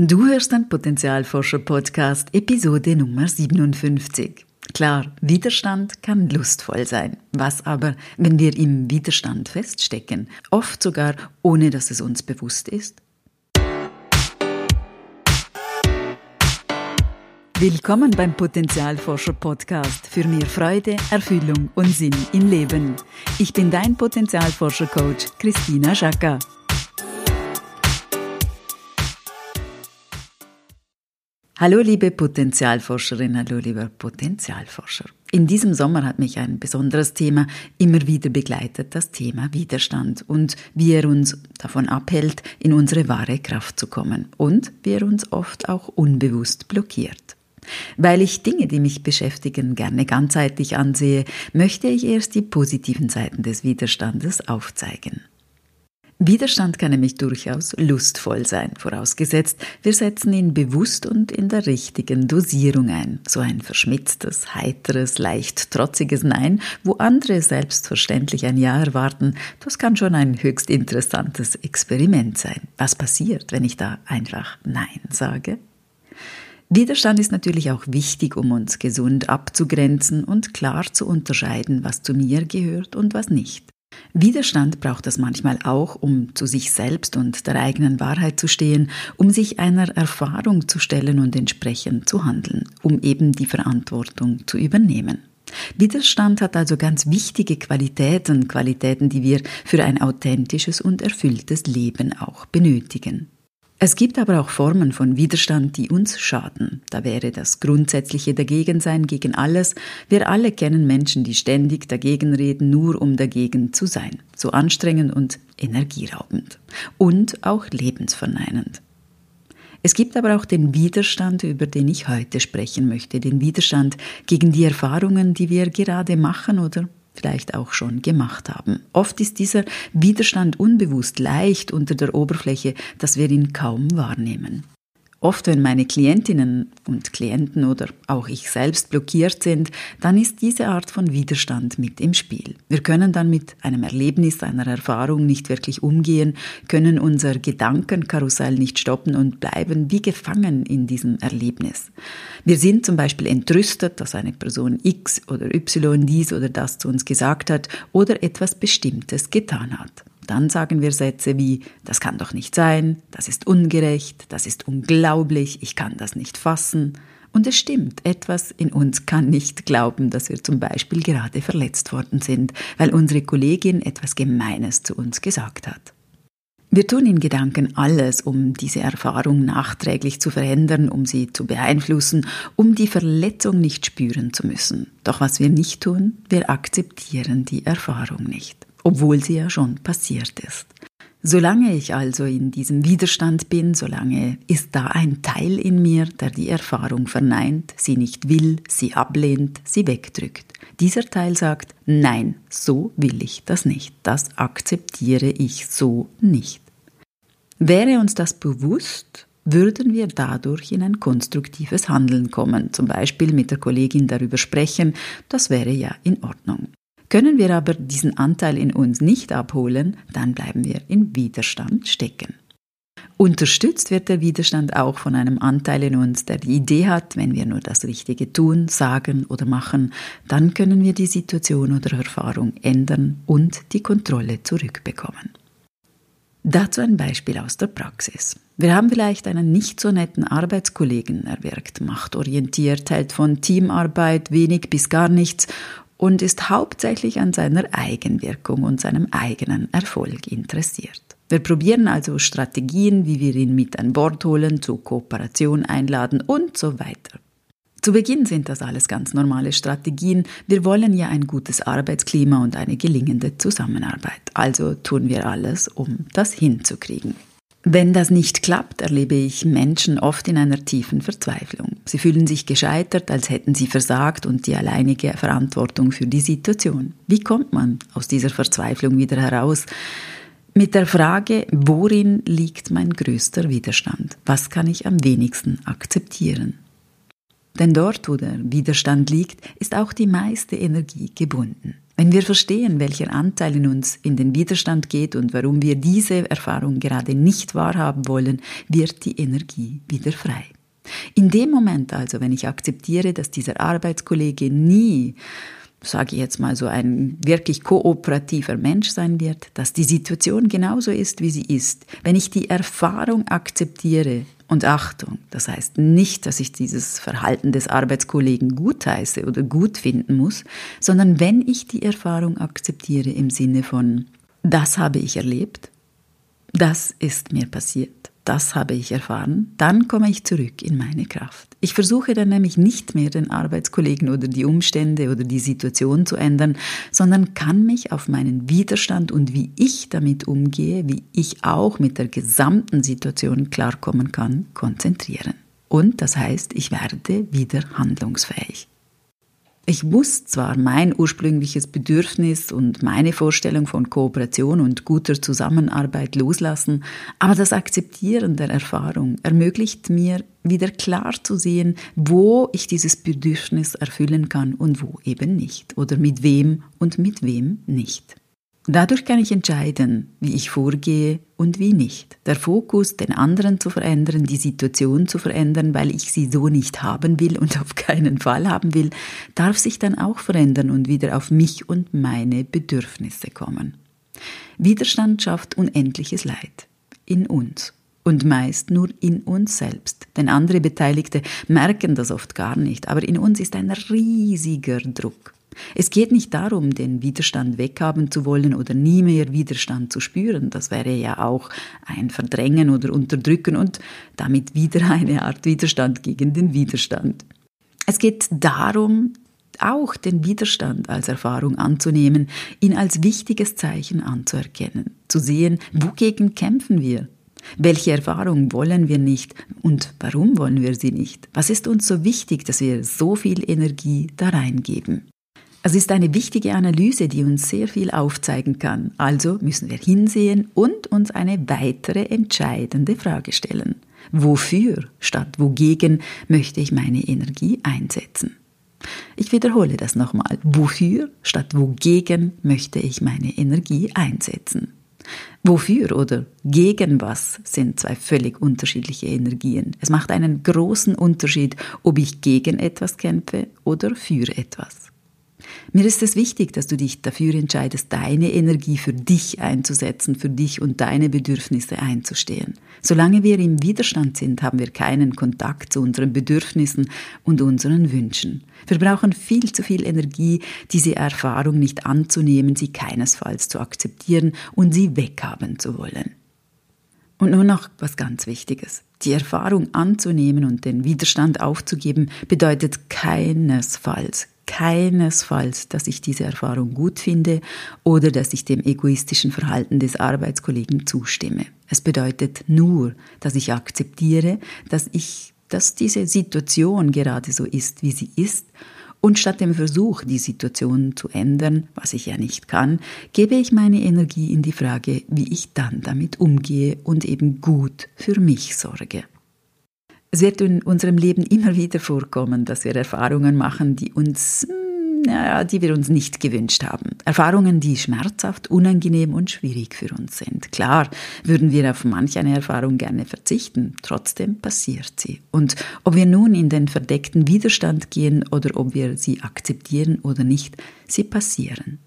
Du hörst den Potenzialforscher-Podcast, Episode Nummer 57. Klar, Widerstand kann lustvoll sein. Was aber, wenn wir im Widerstand feststecken, oft sogar ohne dass es uns bewusst ist? Willkommen beim Potenzialforscher Podcast für mehr Freude, Erfüllung und Sinn im Leben. Ich bin dein Potenzialforscher Coach Christina Schacker. Hallo liebe Potenzialforscherin, hallo lieber Potenzialforscher. In diesem Sommer hat mich ein besonderes Thema immer wieder begleitet, das Thema Widerstand und wie er uns davon abhält, in unsere wahre Kraft zu kommen und wie er uns oft auch unbewusst blockiert. Weil ich Dinge, die mich beschäftigen, gerne ganzheitlich ansehe, möchte ich erst die positiven Seiten des Widerstandes aufzeigen. Widerstand kann nämlich durchaus lustvoll sein, vorausgesetzt, wir setzen ihn bewusst und in der richtigen Dosierung ein. So ein verschmitztes, heiteres, leicht trotziges Nein, wo andere selbstverständlich ein Ja erwarten, das kann schon ein höchst interessantes Experiment sein. Was passiert, wenn ich da einfach Nein sage? Widerstand ist natürlich auch wichtig, um uns gesund abzugrenzen und klar zu unterscheiden, was zu mir gehört und was nicht. Widerstand braucht es manchmal auch, um zu sich selbst und der eigenen Wahrheit zu stehen, um sich einer Erfahrung zu stellen und entsprechend zu handeln, um eben die Verantwortung zu übernehmen. Widerstand hat also ganz wichtige Qualitäten, Qualitäten, die wir für ein authentisches und erfülltes Leben auch benötigen. Es gibt aber auch Formen von Widerstand, die uns schaden. Da wäre das grundsätzliche Dagegensein gegen alles. Wir alle kennen Menschen, die ständig dagegen reden, nur um dagegen zu sein. So anstrengend und energieraubend. Und auch lebensverneinend. Es gibt aber auch den Widerstand, über den ich heute sprechen möchte, den Widerstand gegen die Erfahrungen, die wir gerade machen oder vielleicht auch schon gemacht haben. Oft ist dieser Widerstand unbewusst leicht unter der Oberfläche, dass wir ihn kaum wahrnehmen. Oft, wenn meine Klientinnen und Klienten oder auch ich selbst blockiert sind, dann ist diese Art von Widerstand mit im Spiel. Wir können dann mit einem Erlebnis, einer Erfahrung nicht wirklich umgehen, können unser Gedankenkarussell nicht stoppen und bleiben wie gefangen in diesem Erlebnis. Wir sind zum Beispiel entrüstet, dass eine Person X oder Y dies oder das zu uns gesagt hat oder etwas Bestimmtes getan hat. Dann sagen wir Sätze wie, das kann doch nicht sein, das ist ungerecht, das ist unglaublich, ich kann das nicht fassen. Und es stimmt, etwas in uns kann nicht glauben, dass wir zum Beispiel gerade verletzt worden sind, weil unsere Kollegin etwas Gemeines zu uns gesagt hat. Wir tun in Gedanken alles, um diese Erfahrung nachträglich zu verändern, um sie zu beeinflussen, um die Verletzung nicht spüren zu müssen. Doch was wir nicht tun, wir akzeptieren die Erfahrung nicht obwohl sie ja schon passiert ist. Solange ich also in diesem Widerstand bin, solange ist da ein Teil in mir, der die Erfahrung verneint, sie nicht will, sie ablehnt, sie wegdrückt. Dieser Teil sagt, nein, so will ich das nicht, das akzeptiere ich so nicht. Wäre uns das bewusst, würden wir dadurch in ein konstruktives Handeln kommen, zum Beispiel mit der Kollegin darüber sprechen, das wäre ja in Ordnung. Können wir aber diesen Anteil in uns nicht abholen, dann bleiben wir in Widerstand stecken. Unterstützt wird der Widerstand auch von einem Anteil in uns, der die Idee hat, wenn wir nur das Richtige tun, sagen oder machen, dann können wir die Situation oder Erfahrung ändern und die Kontrolle zurückbekommen. Dazu ein Beispiel aus der Praxis. Wir haben vielleicht einen nicht so netten Arbeitskollegen, er wirkt machtorientiert, hält von Teamarbeit wenig bis gar nichts und ist hauptsächlich an seiner Eigenwirkung und seinem eigenen Erfolg interessiert. Wir probieren also Strategien, wie wir ihn mit an Bord holen, zur Kooperation einladen und so weiter. Zu Beginn sind das alles ganz normale Strategien. Wir wollen ja ein gutes Arbeitsklima und eine gelingende Zusammenarbeit. Also tun wir alles, um das hinzukriegen. Wenn das nicht klappt, erlebe ich Menschen oft in einer tiefen Verzweiflung. Sie fühlen sich gescheitert, als hätten sie versagt und die alleinige Verantwortung für die Situation. Wie kommt man aus dieser Verzweiflung wieder heraus? Mit der Frage, worin liegt mein größter Widerstand? Was kann ich am wenigsten akzeptieren? Denn dort, wo der Widerstand liegt, ist auch die meiste Energie gebunden. Wenn wir verstehen, welcher Anteil in uns in den Widerstand geht und warum wir diese Erfahrung gerade nicht wahrhaben wollen, wird die Energie wieder frei. In dem Moment also, wenn ich akzeptiere, dass dieser Arbeitskollege nie sage ich jetzt mal so ein wirklich kooperativer Mensch sein wird, dass die Situation genauso ist, wie sie ist. Wenn ich die Erfahrung akzeptiere, und Achtung, das heißt nicht, dass ich dieses Verhalten des Arbeitskollegen gutheiße oder gut finden muss, sondern wenn ich die Erfahrung akzeptiere im Sinne von, das habe ich erlebt, das ist mir passiert, das habe ich erfahren, dann komme ich zurück in meine Kraft. Ich versuche dann nämlich nicht mehr den Arbeitskollegen oder die Umstände oder die Situation zu ändern, sondern kann mich auf meinen Widerstand und wie ich damit umgehe, wie ich auch mit der gesamten Situation klarkommen kann, konzentrieren. Und das heißt, ich werde wieder handlungsfähig. Ich muss zwar mein ursprüngliches Bedürfnis und meine Vorstellung von Kooperation und guter Zusammenarbeit loslassen, aber das Akzeptieren der Erfahrung ermöglicht mir wieder klar zu sehen, wo ich dieses Bedürfnis erfüllen kann und wo eben nicht oder mit wem und mit wem nicht. Dadurch kann ich entscheiden, wie ich vorgehe und wie nicht. Der Fokus, den anderen zu verändern, die Situation zu verändern, weil ich sie so nicht haben will und auf keinen Fall haben will, darf sich dann auch verändern und wieder auf mich und meine Bedürfnisse kommen. Widerstand schafft unendliches Leid in uns und meist nur in uns selbst. Denn andere Beteiligte merken das oft gar nicht, aber in uns ist ein riesiger Druck. Es geht nicht darum, den Widerstand weghaben zu wollen oder nie mehr Widerstand zu spüren. Das wäre ja auch ein Verdrängen oder Unterdrücken und damit wieder eine Art Widerstand gegen den Widerstand. Es geht darum, auch den Widerstand als Erfahrung anzunehmen, ihn als wichtiges Zeichen anzuerkennen, zu sehen, wogegen kämpfen wir, welche Erfahrung wollen wir nicht und warum wollen wir sie nicht? Was ist uns so wichtig, dass wir so viel Energie da reingeben? Es ist eine wichtige Analyse, die uns sehr viel aufzeigen kann. Also müssen wir hinsehen und uns eine weitere entscheidende Frage stellen. Wofür statt wogegen möchte ich meine Energie einsetzen? Ich wiederhole das nochmal. Wofür statt wogegen möchte ich meine Energie einsetzen? Wofür oder gegen was sind zwei völlig unterschiedliche Energien. Es macht einen großen Unterschied, ob ich gegen etwas kämpfe oder für etwas. Mir ist es wichtig, dass du dich dafür entscheidest, deine Energie für dich einzusetzen, für dich und deine Bedürfnisse einzustehen. Solange wir im Widerstand sind, haben wir keinen Kontakt zu unseren Bedürfnissen und unseren Wünschen. Wir brauchen viel zu viel Energie, diese Erfahrung nicht anzunehmen, sie keinesfalls zu akzeptieren und sie weghaben zu wollen. Und nur noch was ganz Wichtiges. Die Erfahrung anzunehmen und den Widerstand aufzugeben bedeutet keinesfalls, keinesfalls, dass ich diese Erfahrung gut finde oder dass ich dem egoistischen Verhalten des Arbeitskollegen zustimme. Es bedeutet nur, dass ich akzeptiere, dass ich, dass diese Situation gerade so ist, wie sie ist und statt dem Versuch, die Situation zu ändern, was ich ja nicht kann, gebe ich meine Energie in die Frage, wie ich dann damit umgehe und eben gut für mich sorge. Es wird in unserem Leben immer wieder vorkommen, dass wir Erfahrungen machen, die uns ja, die wir uns nicht gewünscht haben. Erfahrungen, die schmerzhaft, unangenehm und schwierig für uns sind. Klar würden wir auf manch eine Erfahrung gerne verzichten, trotzdem passiert sie. Und ob wir nun in den verdeckten Widerstand gehen oder ob wir sie akzeptieren oder nicht, sie passieren.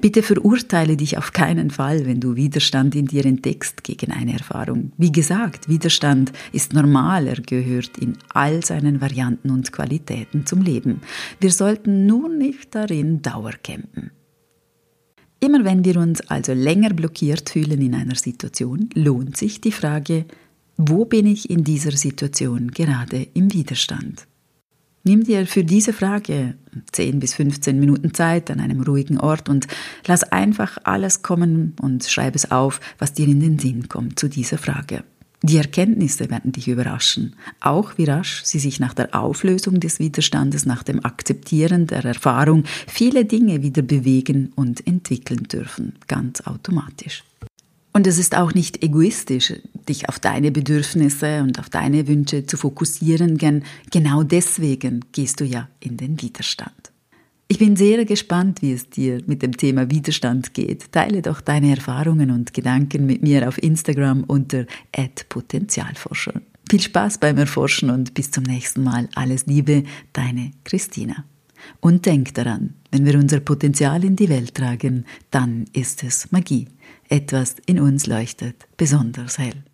Bitte verurteile dich auf keinen Fall, wenn du Widerstand in dir entdeckst gegen eine Erfahrung. Wie gesagt, Widerstand ist normal, er gehört in all seinen Varianten und Qualitäten zum Leben. Wir sollten nur nicht darin dauercampen. Immer wenn wir uns also länger blockiert fühlen in einer Situation, lohnt sich die Frage, wo bin ich in dieser Situation gerade im Widerstand? Nimm dir für diese Frage 10 bis 15 Minuten Zeit an einem ruhigen Ort und lass einfach alles kommen und schreib es auf, was dir in den Sinn kommt zu dieser Frage. Die Erkenntnisse werden dich überraschen, auch wie rasch sie sich nach der Auflösung des Widerstandes, nach dem Akzeptieren der Erfahrung viele Dinge wieder bewegen und entwickeln dürfen, ganz automatisch. Und es ist auch nicht egoistisch, dich auf deine Bedürfnisse und auf deine Wünsche zu fokussieren, denn genau deswegen gehst du ja in den Widerstand. Ich bin sehr gespannt, wie es dir mit dem Thema Widerstand geht. Teile doch deine Erfahrungen und Gedanken mit mir auf Instagram unter @potenzialforscher. Viel Spaß beim Erforschen und bis zum nächsten Mal. Alles Liebe, deine Christina. Und denk daran, wenn wir unser Potenzial in die Welt tragen, dann ist es Magie. Etwas in uns leuchtet besonders hell.